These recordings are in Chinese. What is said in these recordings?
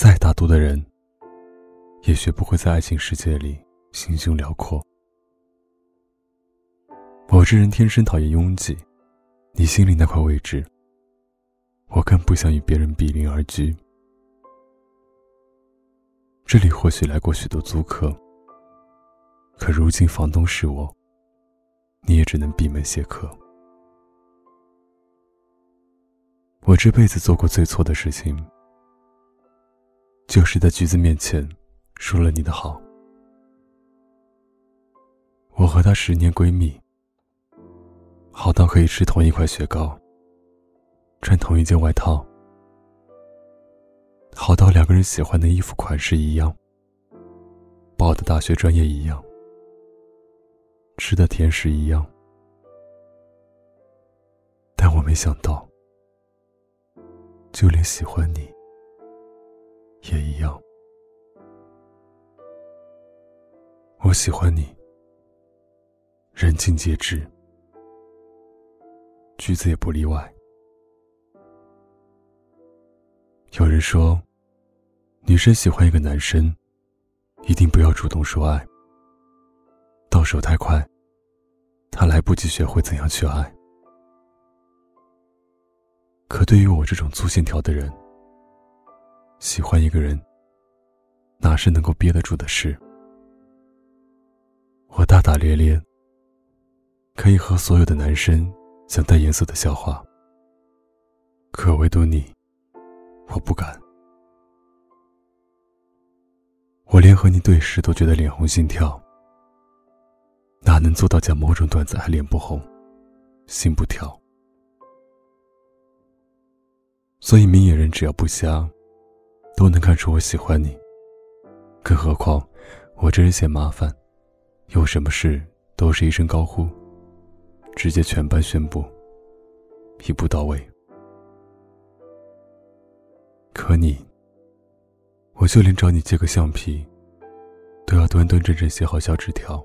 再大度的人，也学不会在爱情世界里心胸辽阔。我这人天生讨厌拥挤，你心里那块位置，我更不想与别人比邻而居。这里或许来过许多租客，可如今房东是我，你也只能闭门谢客。我这辈子做过最错的事情，就是在橘子面前说了你的好。我和她十年闺蜜，好到可以吃同一块雪糕，穿同一件外套。好到两个人喜欢的衣服款式一样，报的大学专业一样，吃的甜食一样，但我没想到，就连喜欢你也一样。我喜欢你，人尽皆知，橘子也不例外。有人说。女生喜欢一个男生，一定不要主动说爱。到手太快，他来不及学会怎样去爱。可对于我这种粗线条的人，喜欢一个人，哪是能够憋得住的事？我大大咧咧，可以和所有的男生讲带颜色的笑话，可唯独你，我不敢。我连和你对视都觉得脸红心跳，哪能做到讲某种段子还脸不红，心不跳？所以明眼人只要不瞎，都能看出我喜欢你。更何况我这人嫌麻烦，有什么事都是一声高呼，直接全班宣布，一步到位。可你。我就连找你借个橡皮，都要端端正正写好小纸条，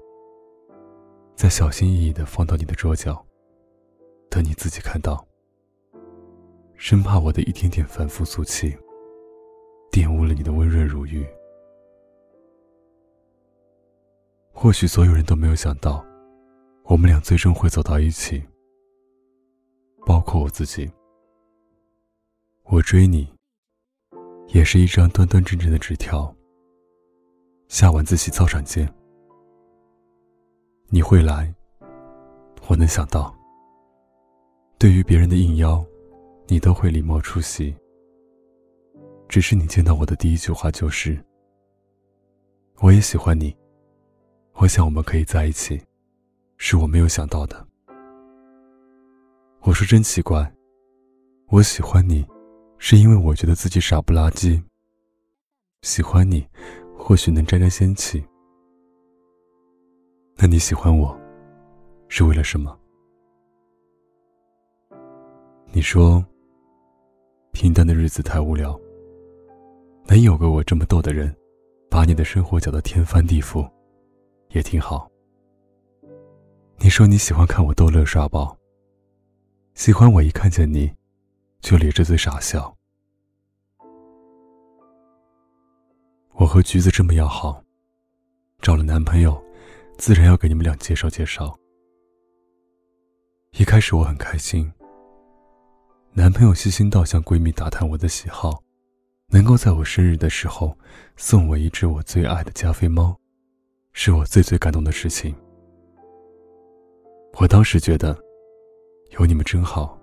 再小心翼翼的放到你的桌角，等你自己看到。生怕我的一点点反复俗气，玷污了你的温润如玉。或许所有人都没有想到，我们俩最终会走到一起，包括我自己。我追你。也是一张端端正正的纸条。下晚自习操场见。你会来，我能想到。对于别人的应邀，你都会礼貌出席。只是你见到我的第一句话就是：“我也喜欢你，我想我们可以在一起。”是我没有想到的。我说真奇怪，我喜欢你。是因为我觉得自己傻不拉几。喜欢你，或许能沾沾仙气。那你喜欢我，是为了什么？你说，平淡的日子太无聊。能有个我这么逗的人，把你的生活搅得天翻地覆，也挺好。你说你喜欢看我逗乐耍宝，喜欢我一看见你。就咧着嘴傻笑。我和橘子这么要好，找了男朋友，自然要给你们俩介绍介绍。一开始我很开心，男朋友细心到向闺蜜打探我的喜好，能够在我生日的时候送我一只我最爱的加菲猫，是我最最感动的事情。我当时觉得，有你们真好。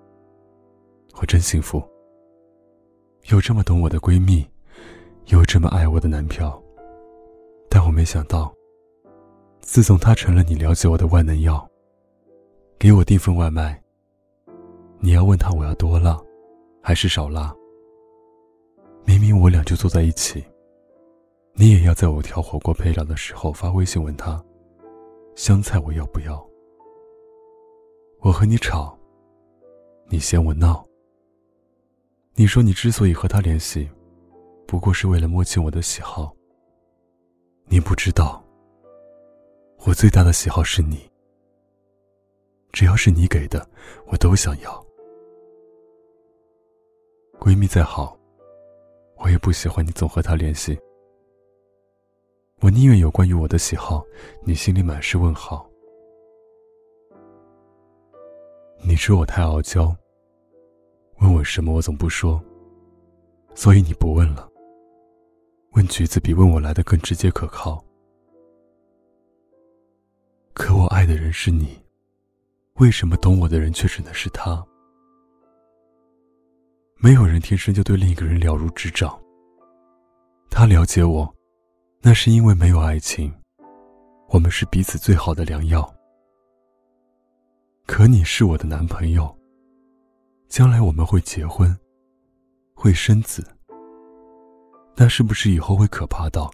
我真幸福，有这么懂我的闺蜜，有这么爱我的男票。但我没想到，自从他成了你了解我的万能药，给我订份外卖，你要问他我要多辣，还是少辣。明明我俩就坐在一起，你也要在我调火锅配料的时候发微信问他，香菜我要不要。我和你吵，你嫌我闹。你说你之所以和他联系，不过是为了摸清我的喜好。你不知道，我最大的喜好是你。只要是你给的，我都想要。闺蜜再好，我也不喜欢你总和他联系。我宁愿有关于我的喜好，你心里满是问号。你说我太傲娇，问我什么我总不说，所以你不问了。问橘子比问我来的更直接可靠。可我爱的人是你，为什么懂我的人却只能是他？没有人天生就对另一个人了如指掌。他了解我，那是因为没有爱情，我们是彼此最好的良药。可你是我的男朋友，将来我们会结婚，会生子。那是不是以后会可怕到，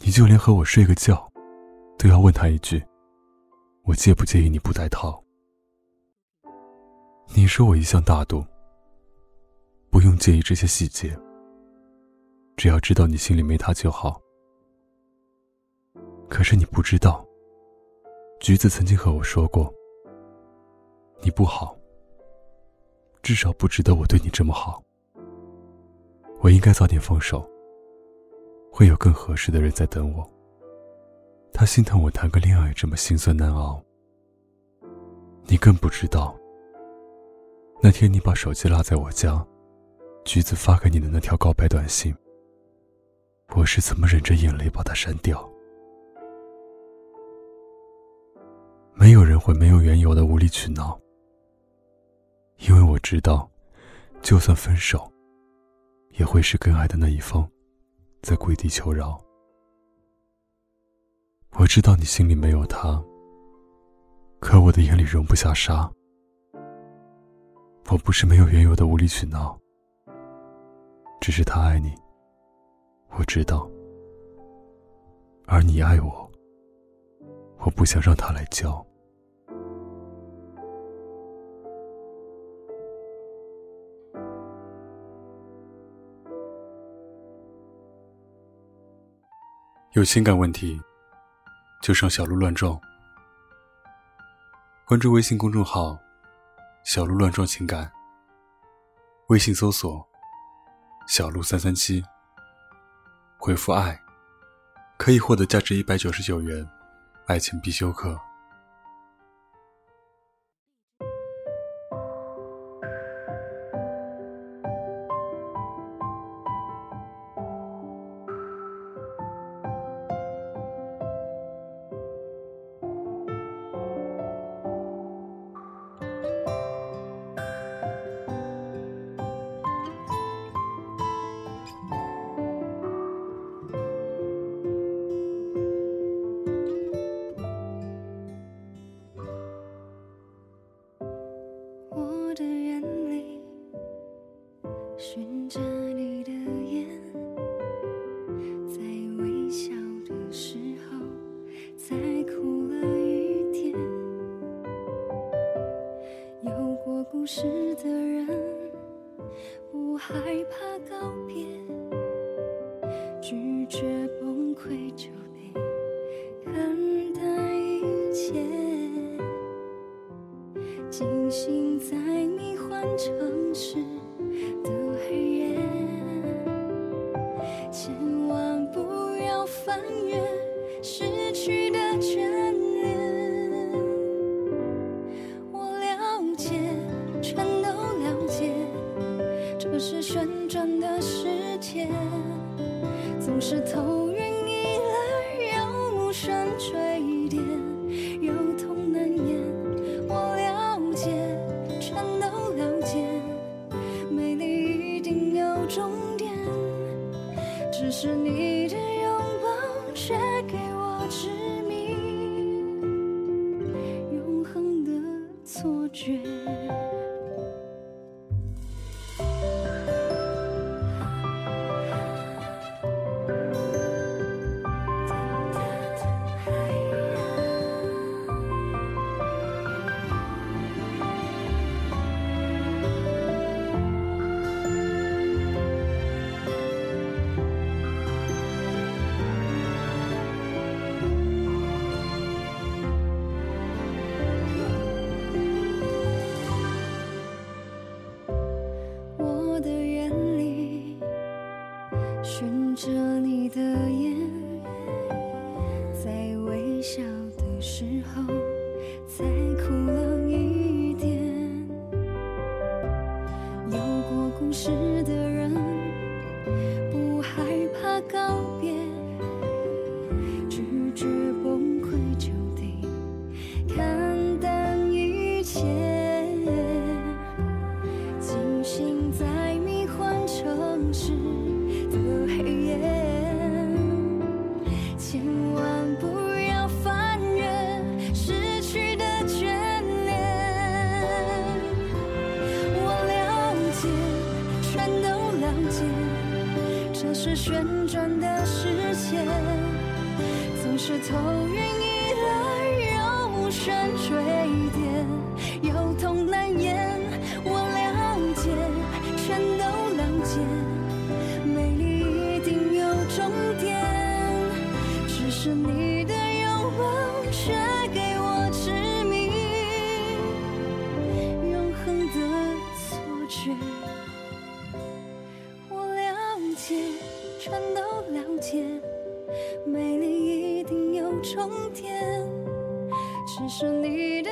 你就连和我睡个觉，都要问他一句：“我介不介意你不戴套？”你说我一向大度。介意这些细节，只要知道你心里没他就好。可是你不知道，橘子曾经和我说过，你不好，至少不值得我对你这么好。我应该早点放手，会有更合适的人在等我。他心疼我谈个恋爱这么心酸难熬，你更不知道，那天你把手机落在我家。橘子发给你的那条告白短信，我是怎么忍着眼泪把它删掉？没有人会没有缘由的无理取闹，因为我知道，就算分手，也会是更爱的那一方在跪地求饶。我知道你心里没有他，可我的眼里容不下沙。我不是没有缘由的无理取闹。只是他爱你，我知道，而你爱我，我不想让他来教。有情感问题，就上小鹿乱撞。关注微信公众号“小鹿乱撞情感”，微信搜索。小鹿三三七，回复“爱”，可以获得价值一百九十九元爱情必修课。循着你的眼，在微笑的时候，再哭了一点。有过故事的人不害怕告别，拒绝崩溃，就别看待一切，惊醒在迷幻城市。这是旋转的世界，总是头晕意乱，游目眩坠点，有痛难言。我了解，全都了解，美丽一定有终点，只是你的拥抱却给我致命、永恒的错觉。微笑的时候，再哭了。是头晕意乱，又旋坠跌，有痛难言。我了解，全都了解，美丽一定有终点，只是你的拥抱却给我致命。永恒的错觉。我了解，全都了解，美丽一定有终点，只是你的